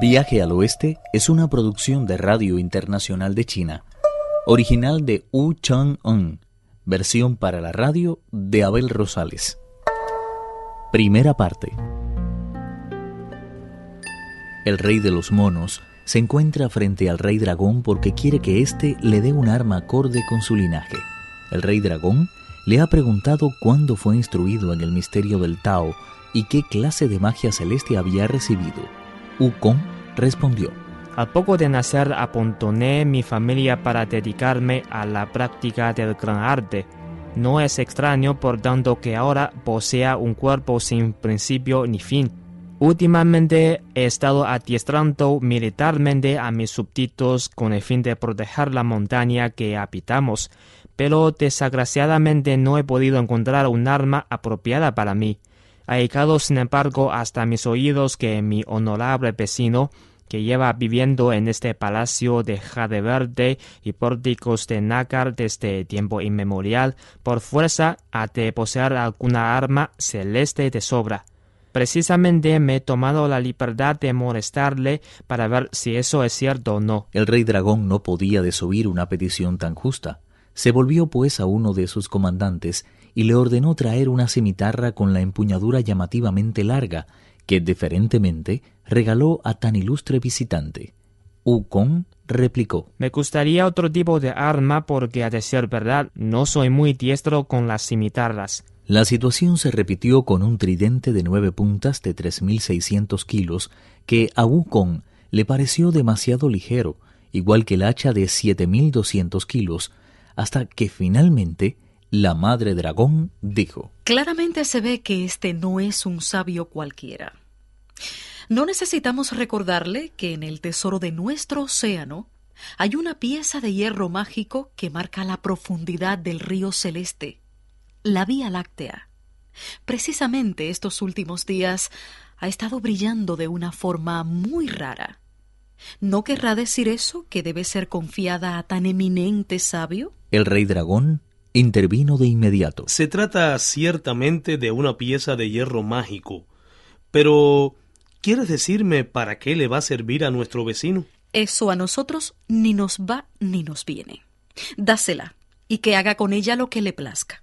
Viaje al Oeste es una producción de Radio Internacional de China, original de Wu Chang-un, versión para la radio de Abel Rosales. Primera parte. El rey de los monos se encuentra frente al rey dragón porque quiere que éste le dé un arma acorde con su linaje. El rey dragón le ha preguntado cuándo fue instruido en el misterio del Tao y qué clase de magia celeste había recibido. Wukong respondió. Al poco de nacer apontoné mi familia para dedicarme a la práctica del gran arte. No es extraño, por tanto, que ahora posea un cuerpo sin principio ni fin. Últimamente he estado adiestrando militarmente a mis súbditos con el fin de proteger la montaña que habitamos, pero desgraciadamente no he podido encontrar un arma apropiada para mí. Ha llegado, sin embargo, hasta mis oídos que mi honorable vecino, que lleva viviendo en este palacio de jade verde y pórticos de nácar desde tiempo inmemorial, por fuerza ha de poseer alguna arma celeste de sobra. Precisamente me he tomado la libertad de molestarle para ver si eso es cierto o no. El rey dragón no podía desoír una petición tan justa. Se volvió pues a uno de sus comandantes y le ordenó traer una cimitarra con la empuñadura llamativamente larga, que deferentemente regaló a tan ilustre visitante. Ukon replicó Me gustaría otro tipo de arma porque, a decir verdad, no soy muy diestro con las cimitarras. La situación se repitió con un tridente de nueve puntas de 3.600 kilos que a Wukong le pareció demasiado ligero, igual que el hacha de 7.200 kilos, hasta que finalmente la madre dragón dijo Claramente se ve que este no es un sabio cualquiera. No necesitamos recordarle que en el tesoro de nuestro océano hay una pieza de hierro mágico que marca la profundidad del río celeste, la Vía Láctea. Precisamente estos últimos días ha estado brillando de una forma muy rara. ¿No querrá decir eso que debe ser confiada a tan eminente sabio? El rey dragón intervino de inmediato. Se trata ciertamente de una pieza de hierro mágico, pero ¿quieres decirme para qué le va a servir a nuestro vecino? Eso a nosotros ni nos va ni nos viene. Dásela y que haga con ella lo que le plazca.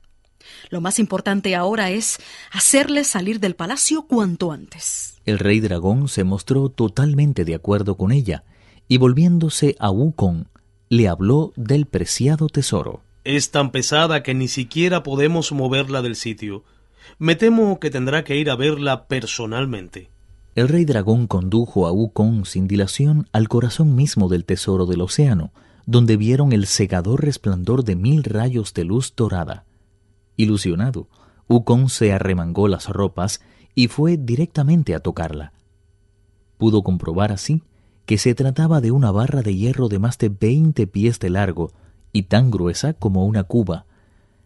Lo más importante ahora es hacerle salir del palacio cuanto antes. El rey dragón se mostró totalmente de acuerdo con ella y volviéndose a Wukong le habló del preciado tesoro. Es tan pesada que ni siquiera podemos moverla del sitio. Me temo que tendrá que ir a verla personalmente. El rey dragón condujo a Wukong sin dilación al corazón mismo del tesoro del océano, donde vieron el cegador resplandor de mil rayos de luz dorada. Ilusionado, Wukong se arremangó las ropas y fue directamente a tocarla. Pudo comprobar así que se trataba de una barra de hierro de más de veinte pies de largo y tan gruesa como una cuba.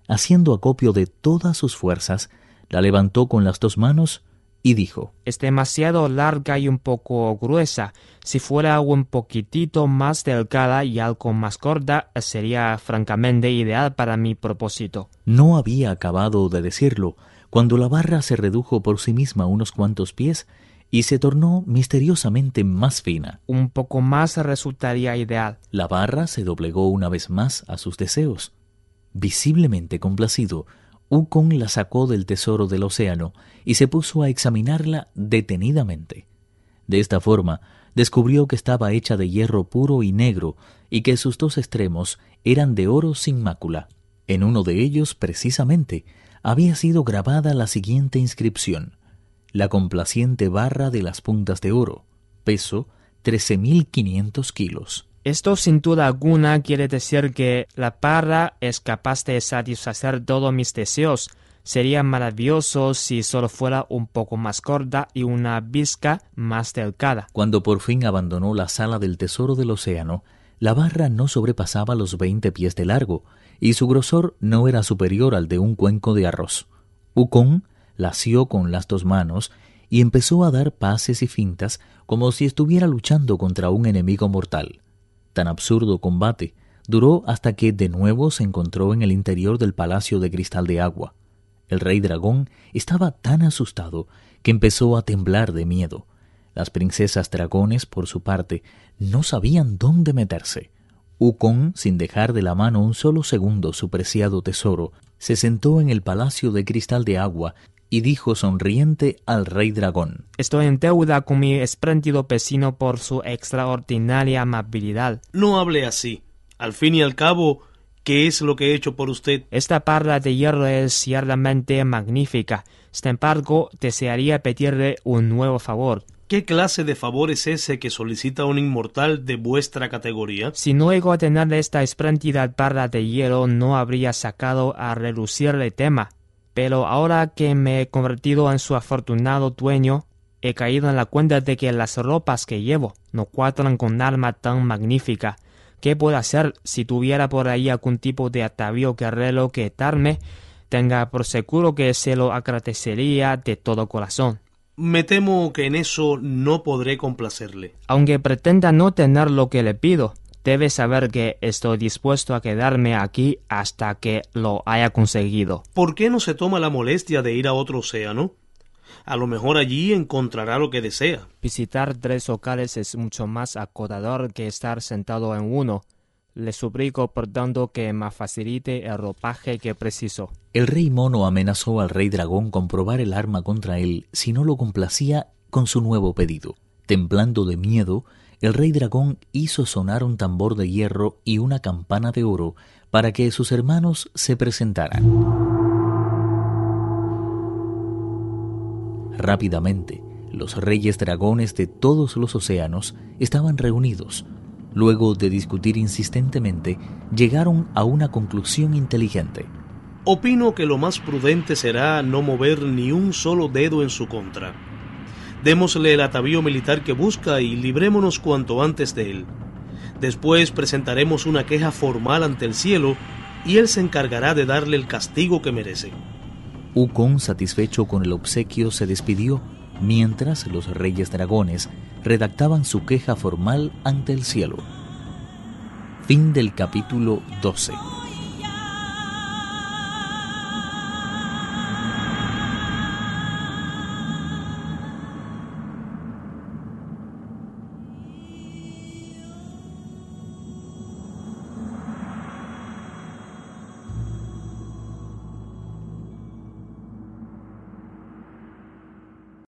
Haciendo acopio de todas sus fuerzas, la levantó con las dos manos y dijo Es demasiado larga y un poco gruesa. Si fuera un poquitito más delgada y algo más corta, sería francamente ideal para mi propósito. No había acabado de decirlo, cuando la barra se redujo por sí misma unos cuantos pies y se tornó misteriosamente más fina. Un poco más resultaría ideal. La barra se doblegó una vez más a sus deseos. Visiblemente complacido, Ukon la sacó del tesoro del océano y se puso a examinarla detenidamente. De esta forma, descubrió que estaba hecha de hierro puro y negro y que sus dos extremos eran de oro sin mácula. En uno de ellos, precisamente, había sido grabada la siguiente inscripción la complaciente barra de las puntas de oro, peso 13.500 kilos. Esto sin duda alguna quiere decir que la barra es capaz de satisfacer todos mis deseos. Sería maravilloso si solo fuera un poco más corta y una visca más delgada. Cuando por fin abandonó la sala del tesoro del océano, la barra no sobrepasaba los 20 pies de largo y su grosor no era superior al de un cuenco de arroz. Ukon la asió con las dos manos y empezó a dar pases y fintas como si estuviera luchando contra un enemigo mortal. Tan absurdo combate duró hasta que de nuevo se encontró en el interior del palacio de cristal de agua. El rey dragón estaba tan asustado que empezó a temblar de miedo. Las princesas dragones, por su parte, no sabían dónde meterse. Ukon, sin dejar de la mano un solo segundo su preciado tesoro, se sentó en el palacio de cristal de agua y dijo sonriente al rey dragón Estoy en deuda con mi espléndido vecino por su extraordinaria amabilidad. No hable así. Al fin y al cabo, ¿qué es lo que he hecho por usted? Esta parla de hierro es ciertamente magnífica. Sin embargo, desearía pedirle un nuevo favor. ¿Qué clase de favor es ese que solicita un inmortal de vuestra categoría? Si no llego a tener esta espléndida barra de hielo, no habría sacado a relucir el tema. Pero ahora que me he convertido en su afortunado dueño, he caído en la cuenta de que las ropas que llevo no cuadran con un arma tan magnífica. ¿Qué puedo hacer si tuviera por ahí algún tipo de atavío guerrero que darme? Tenga por seguro que se lo agradecería de todo corazón. Me temo que en eso no podré complacerle. Aunque pretenda no tener lo que le pido, debe saber que estoy dispuesto a quedarme aquí hasta que lo haya conseguido. ¿Por qué no se toma la molestia de ir a otro océano? A lo mejor allí encontrará lo que desea. Visitar tres locales es mucho más acotador que estar sentado en uno. Le suplico, por tanto, que me facilite el ropaje que preciso. El rey mono amenazó al rey dragón con probar el arma contra él si no lo complacía con su nuevo pedido. Temblando de miedo, el rey dragón hizo sonar un tambor de hierro y una campana de oro para que sus hermanos se presentaran. Rápidamente, los reyes dragones de todos los océanos estaban reunidos Luego de discutir insistentemente, llegaron a una conclusión inteligente. Opino que lo más prudente será no mover ni un solo dedo en su contra. Démosle el atavío militar que busca y librémonos cuanto antes de él. Después presentaremos una queja formal ante el cielo y él se encargará de darle el castigo que merece. Ukon, satisfecho con el obsequio, se despidió mientras los reyes dragones redactaban su queja formal ante el cielo. Fin del capítulo 12.